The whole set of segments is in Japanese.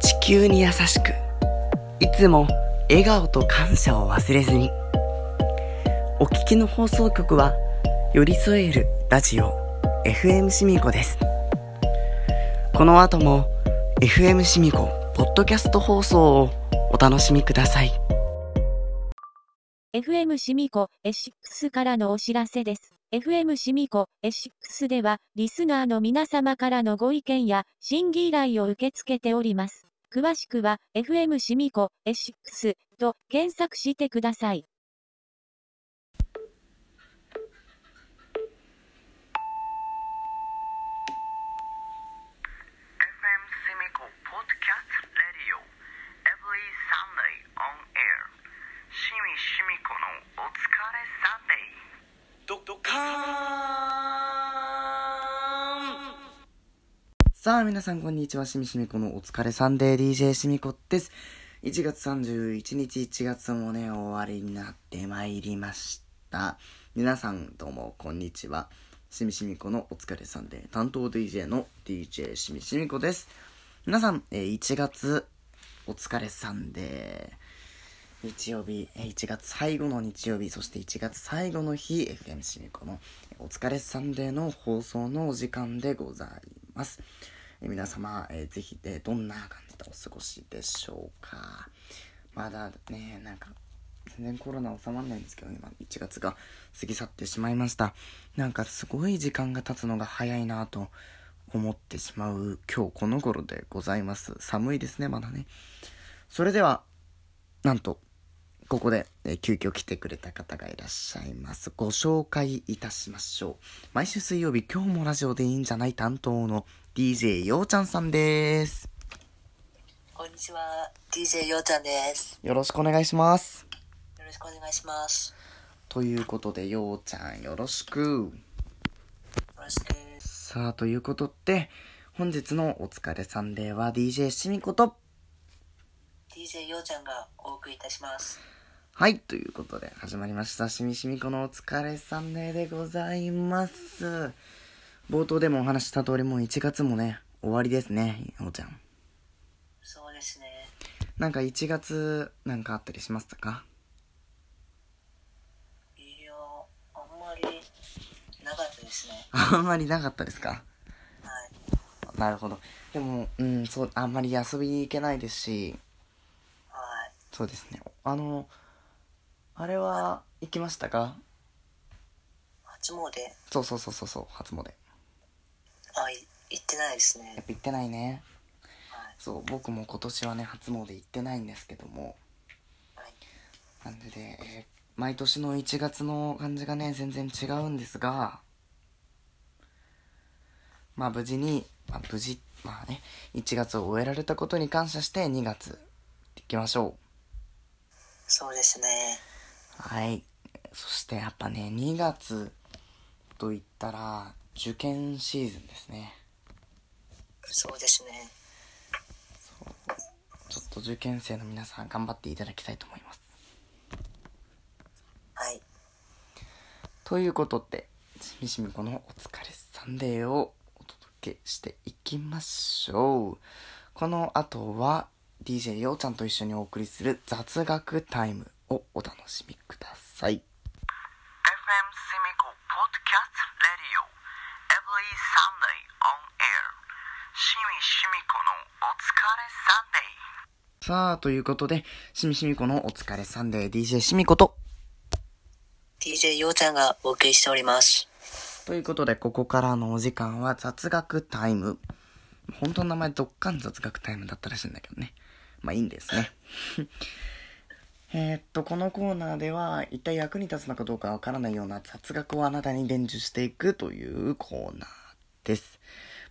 地球に優しくいつも笑顔と感謝を忘れずにお聞きの放送局は寄り添えるラジオ FM シミコですこの後も FM シミコポッドキャスト放送をお楽しみください FM シミコ S6 からのお知らせです。FM シミコ S6 では、リスナーの皆様からのご意見や、審議依頼を受け付けております。詳しくは、FM シミコエシックスと検索してください。FM Simico Podcast Radio Every Sunday on air しみしみこのお疲れサンデーどどかさあ皆さんこんにちは。しみしみこのお疲れサンデー DJ しみこです。1月31日1月もね終わりになってまいりました。皆さんどうもこんにちは。しみしみこのお疲れサンデー担当 DJ の DJ しみしみこです。皆さん、え1月お疲れサンデー日曜日、1月最後の日曜日、そして1月最後の日、FM シミコのお疲れサンデーの放送のお時間でございます。え皆様、えーぜひ、えどんな感じでお過ごしでしょうか？まだね、なんか、全然コロナ収まんないんですけど、今、1月が過ぎ去ってしまいました。なんか、すごい時間が経つのが早いなと思ってしまう今日この頃でございます。寒いですね、まだね。それでは、なんと、ここで、え急遽来てくれた方がいらっしゃいます。ご紹介いたしましょう。毎週水曜日、今日もラジオでいいんじゃない担当の DJ ようちゃんさんです。こんにちは、DJ ようちゃんです。よろしくお願いします。よろしくお願いします。ということで、ようちゃんよろしく。よろしく。さあ、ということで、本日のお疲れサンデーは DJ しみこと、DJ ようちゃんがお送りいたします。はい、ということで始まりました。しみしみこのお疲れサンデーでございます。冒頭でもお話しした通りもう1月もね、終わりですね、ようちゃん。そうですね。なんか1月なんかあったりしましたか？いや、あんまりなかったですね。あんまりなかったですか？はい。なるほど。でも、うん、そう、あんまり遊びに行けないですし、はい。そうですね。あの、あれは行きましたか？初詣、そうそうそうそうそう、初詣。行ってないですね。やっぱ行ってないね。はい。そう、僕も今年はね、初詣行ってないんですけども、はい。なんでで、えー毎年の1月の感じがね、全然違うんですが、まあ無事に、まあ無事、まあね、1月を終えられたことに感謝して2月行きましょそうですね。う。はい。そしてやっぱね、2月と言ったら、受験シーズンですね。そうですね。ちょっと受験生の皆さん頑張っていただきたいと思います。はい。ということで、しみしみこのお疲れサンデーをお届けしていきましょう。この後は DJ ようちゃんと一緒にお送りする雑学タイムをお楽しみください。しみこのお疲れサンデーさあ、ということで、しみしみこのお疲れサンデー DJ しみこと。DJ ようちゃんがお送りしております。ということで、ここからのお時間は雑学タイム。本当の名前どっかん雑学タイムだったらしいんだけどね。まあいいんですね。えーっと、このコーナーでは、一体役に立つのかどうかわからないような雑学をあなたに伝授していくというコーナーです。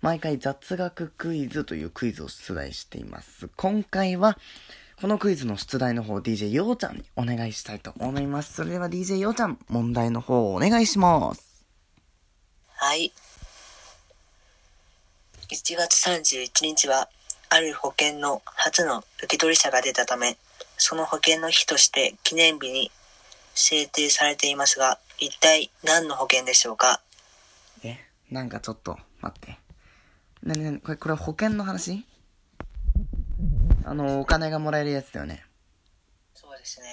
毎回雑学クイズというクイズを出題しています。今回は、このクイズの出題の方、DJ ようちゃんにお願いしたいと思います。それでは DJ ようちゃん、問題の方お願いします。はい。1月31日は、ある保険の初の受取者が出たため、その保険の日として記念日に制定されていますが、一体何の保険でしょうか？え、なんかちょっと、待って。なになにこれ、これは保険の話？あの、お金がもらえるやつだよね。そうですね。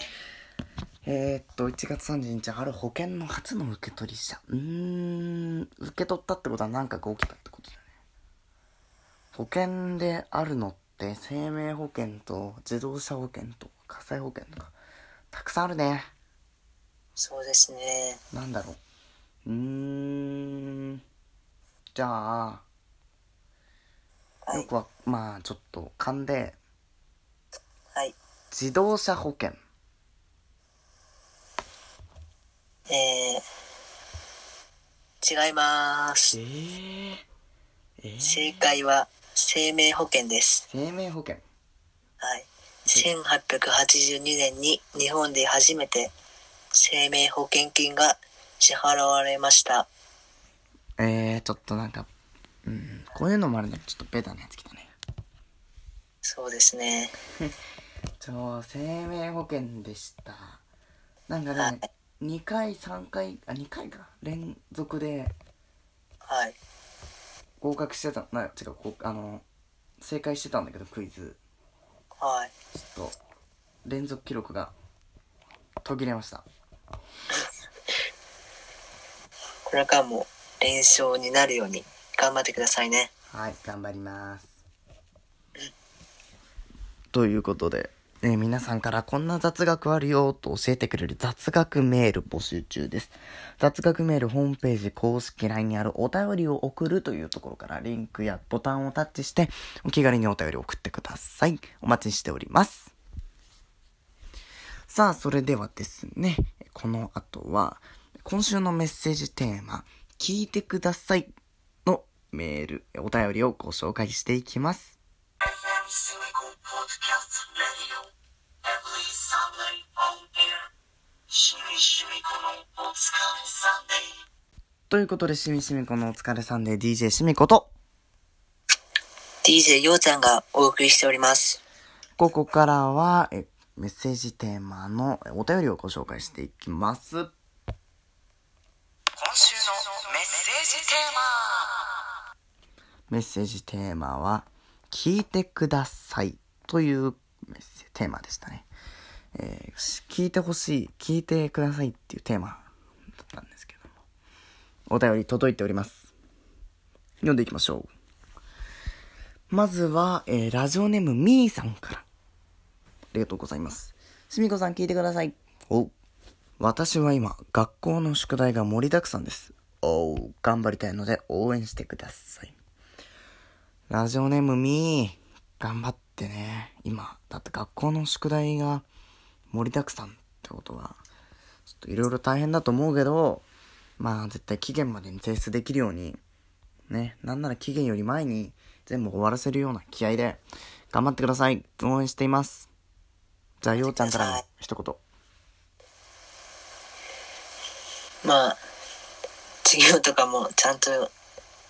えー、っと、1月30日、ある保険の初の受け取り者。うーん、受け取ったってことは何かが起きたってことだよね。保険であるのって、生命保険と自動車保険と火災保険とか、たくさんあるね。そうですね。なんだろう。うーん、じゃあ、はい。よくは、まあ、ちょっと勘で、はい。自動車保険。えー、違います。えー、えー、正解は生命保険です。生命保険。はい。1882年に日本で初めて生命保険金が支払われました。えー、ちょっとなんか、うん、こういうのもあるね。ちょっとベタなやつ来たね。そうですね。ちょ、生命保険でした。なんかはね、2回、3回、あ、2回か。連続ではい。合格してた、な、違う、こうあの、正解してたんだけど、クイズ。はい。ちょっと、連続記録が途切れました。これからも連勝になるように頑張ってくださいね。はい、頑張ります。ということで、え皆さんからこんな雑学あるよと教えてくれる雑学メール募集中です。雑学メールホームページ公式 LINE にあるお便りを送るというところからリンクやボタンをタッチしてお気軽にお便りを送ってください。お待ちしております。さあ、それではですね、この後は今週のメッセージテーマ、聞いてくださいメール、お便りをご紹介していきます。FM Cynical Podcast Radio Every Sunday on air しみしみこのお疲れサンデーということで、しみしみこのお疲れさんで DJ しみこと、DJ ようちゃんがお送りしております。ここからは、えメッセージテーマのえお便りをご紹介していきます。今週のメッセージテーマメッセージテーマは、聞いてくださいというメッセテーマでしたね。えーし聞いてほしい、聞いてくださいっていうテーマだったんですけども。お便り届いております。読んでいきましょう。まずは、えーラジオネームみーさんから。ありがとうございます。しみこさん聞いてください。お私は今、学校の宿題が盛りだくさんです。おう、頑張りたいので応援してください。ラジオネームみー、頑張ってね。今、だって学校の宿題が盛りだくさんってことは、ちょっといろいろ大変だと思うけど、まあ絶対期限までに提出できるように、ね、なんなら期限より前に全部終わらせるような気合で頑張ってください。応援しています。じゃあ、ようちゃんからの一言。まあ、授業とかもちゃんと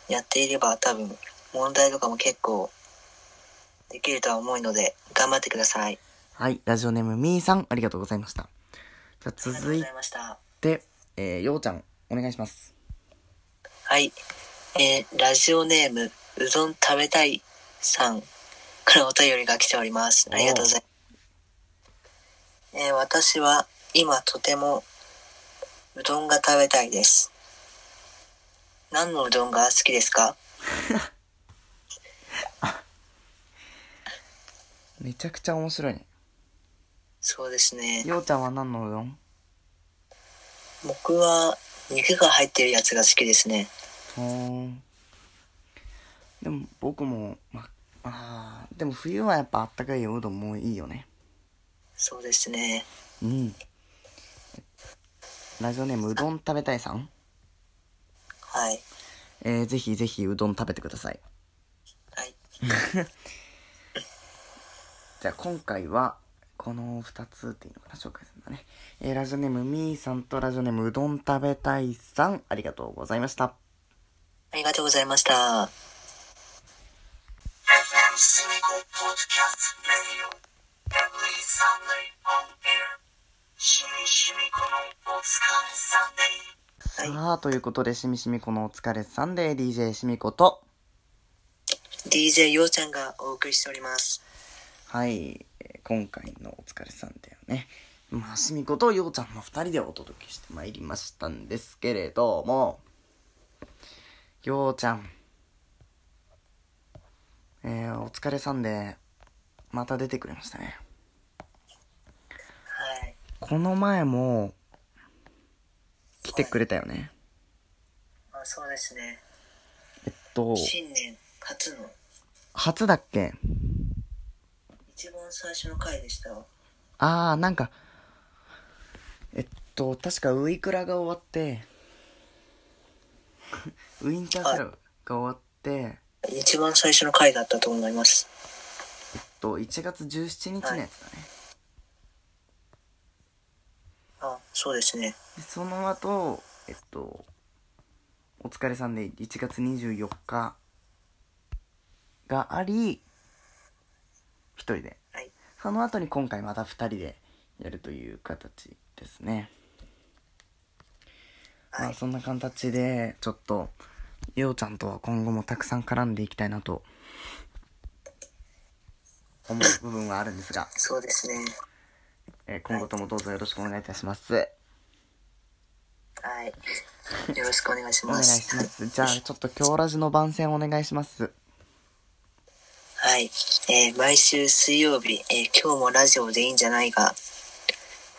やっていれば多分問題とかも結構できるとは思うので頑張ってください。はい、ラジオネームみーさん、ありがとうございました。じゃ続い。て、えー、ようちゃん、お願いします。はい。えーラジオネーム、うどん食べたいさんからお便りが来ております。ありがとうございます。えー私は今とてもうどんが食べたいです。何のうどんが好きですか？めちゃくちゃ面白いね。そうですね。ようちゃんは何のうどん？僕は肉が入ってるやつが好きですね。ほ。でも僕も、ま、あーでも冬はやっぱあったかいおうどんもいいよね。そうですね。うん。ラジオネームうどん食べたいさん？はい。えー、ぜひぜひうどん食べてください。はい。じゃあ今回は、この2つっていうのかな、紹介するんだね。えー、ラジオネームみーさんとラジオネームうどん食べたいさん、ありがとうございました。ありがとうございました。さあ、ということで、しみしみこのお疲れさんで DJ しみこと、DJ ようちゃんがお送りしております。はい、えー今回のお疲れさんだよね。まあ、しみことようちゃんの二人でお届けしてまいりましたんですけれども、ようちゃん、えー、お疲れさんで、また出てくれましたね。はい。この前も、来てくれたよね。あそうですね。えっと、新年初の初だっけ？一番最初の回でした。あー、なんか、えっと、確かウイクラが終わって、ウインターセラが終わって、一番最初の回だったと思います。えっと、1月17日のやつだね。あ、そうですね。でその後、えっと、お疲れさんで1月24日があり、一人で。はい。その後に今回また二人でやるという形ですね。まはい。あそんな形で、ちょっと、ようちゃんとは今後もたくさん絡んでいきたいなと、思う部分はあるんですが、そうですね。えー今後ともどうぞよろしくお願いいたします。はい。よろしくお願いしお願います。します。じゃあ、ちょっと今日ラジの番宣お願いします。はい。えー毎週水曜日、えー今日もラジオでいいんじゃないが、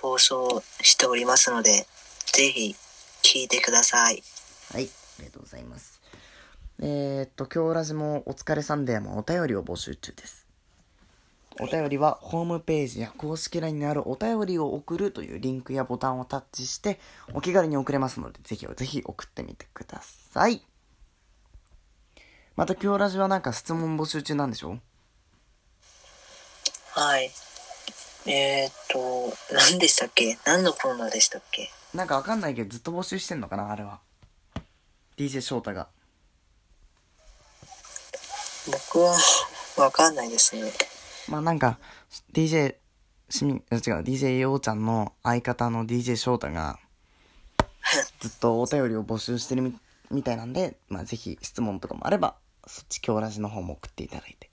放送しておりますので、ぜひ聞いてください。はい、ありがとうございます。えー、っと、今日ラジもお疲れサンデーもお便りを募集中です。お便りはホームページや公式 LINE にあるお便りを送るというリンクやボタンをタッチしてお気軽に送れますので、ぜひぜひ送ってみてください。また今日ラジはなんか質問募集中なんでしょ？はい。えー、っと、何でしたっけ？何のコーナーでしたっけ？なんかわかんないけどずっと募集してんのかなあれは。DJ 翔太が。僕はわかんないですね。まあなんか、DJ、しみ、あ違う、DJ ようちゃんの相方の DJ 翔太が、ずっとお便りを募集してるみみたいなんで、まあぜひ質問とかもあれば、そっち今日ラジの方も送っていただいて。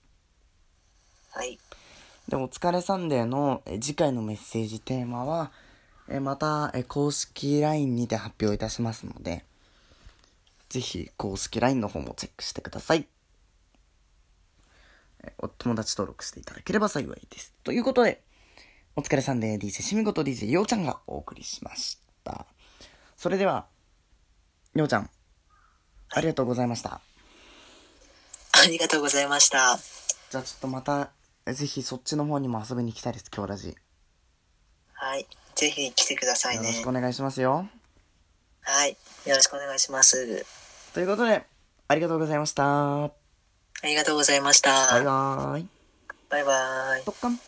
はい。で、お疲れサンデーのえ次回のメッセージテーマは、えまたえ公式 LINE にて発表いたしますので、ぜひ公式 LINE の方もチェックしてください。えお友達登録していただければ幸いです。ということで、お疲れサンデー DJ しみこと DJ ようちゃんがお送りしました。それでは、ようちゃん、ありがとうございました。ありがとうございました。じゃあちょっとまた、えぜひそっちの方にも遊びに来たいです、今日ラジ。よはい。ぜひ来てくださいねろしく。お願いしますよ。はい。よろしくお願いします。ということで、ありがとうございました。ありがとうございました。バイバーイ。バイバイ。とっかん。